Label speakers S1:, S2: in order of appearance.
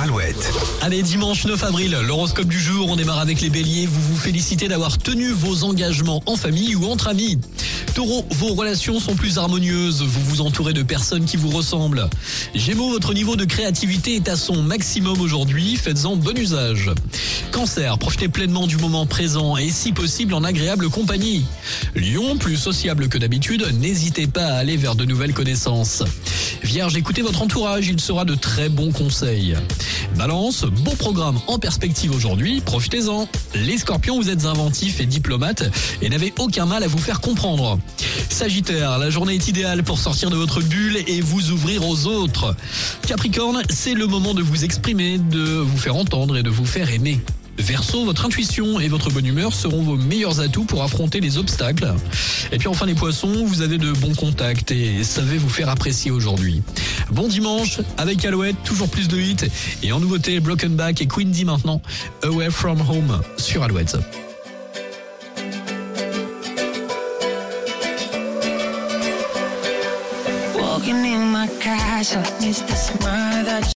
S1: Alouette.
S2: Allez, dimanche 9 avril, l'horoscope du jour, on démarre avec les béliers. Vous vous félicitez d'avoir tenu vos engagements en famille ou entre amis. Taureau, vos relations sont plus harmonieuses, vous vous entourez de personnes qui vous ressemblent. Gémeaux, votre niveau de créativité est à son maximum aujourd'hui, faites-en bon usage. Cancer, profitez pleinement du moment présent et si possible en agréable compagnie. Lion, plus sociable que d'habitude, n'hésitez pas à aller vers de nouvelles connaissances. Vierge, écoutez votre entourage, il sera de très bons conseils. Balance, bon programme en perspective aujourd'hui, profitez-en. Les scorpions, vous êtes inventifs et diplomates et n'avez aucun mal à vous faire comprendre. Sagittaire, la journée est idéale pour sortir de votre bulle et vous ouvrir aux autres. Capricorne, c'est le moment de vous exprimer, de vous faire entendre et de vous faire aimer. Verseau, votre intuition et votre bonne humeur seront vos meilleurs atouts pour affronter les obstacles. Et puis enfin les poissons, vous avez de bons contacts et savez vous faire apprécier aujourd'hui. Bon dimanche avec Alouette, toujours plus de hits et en nouveauté Broken Back et Queen D maintenant, Away From Home sur Alouette.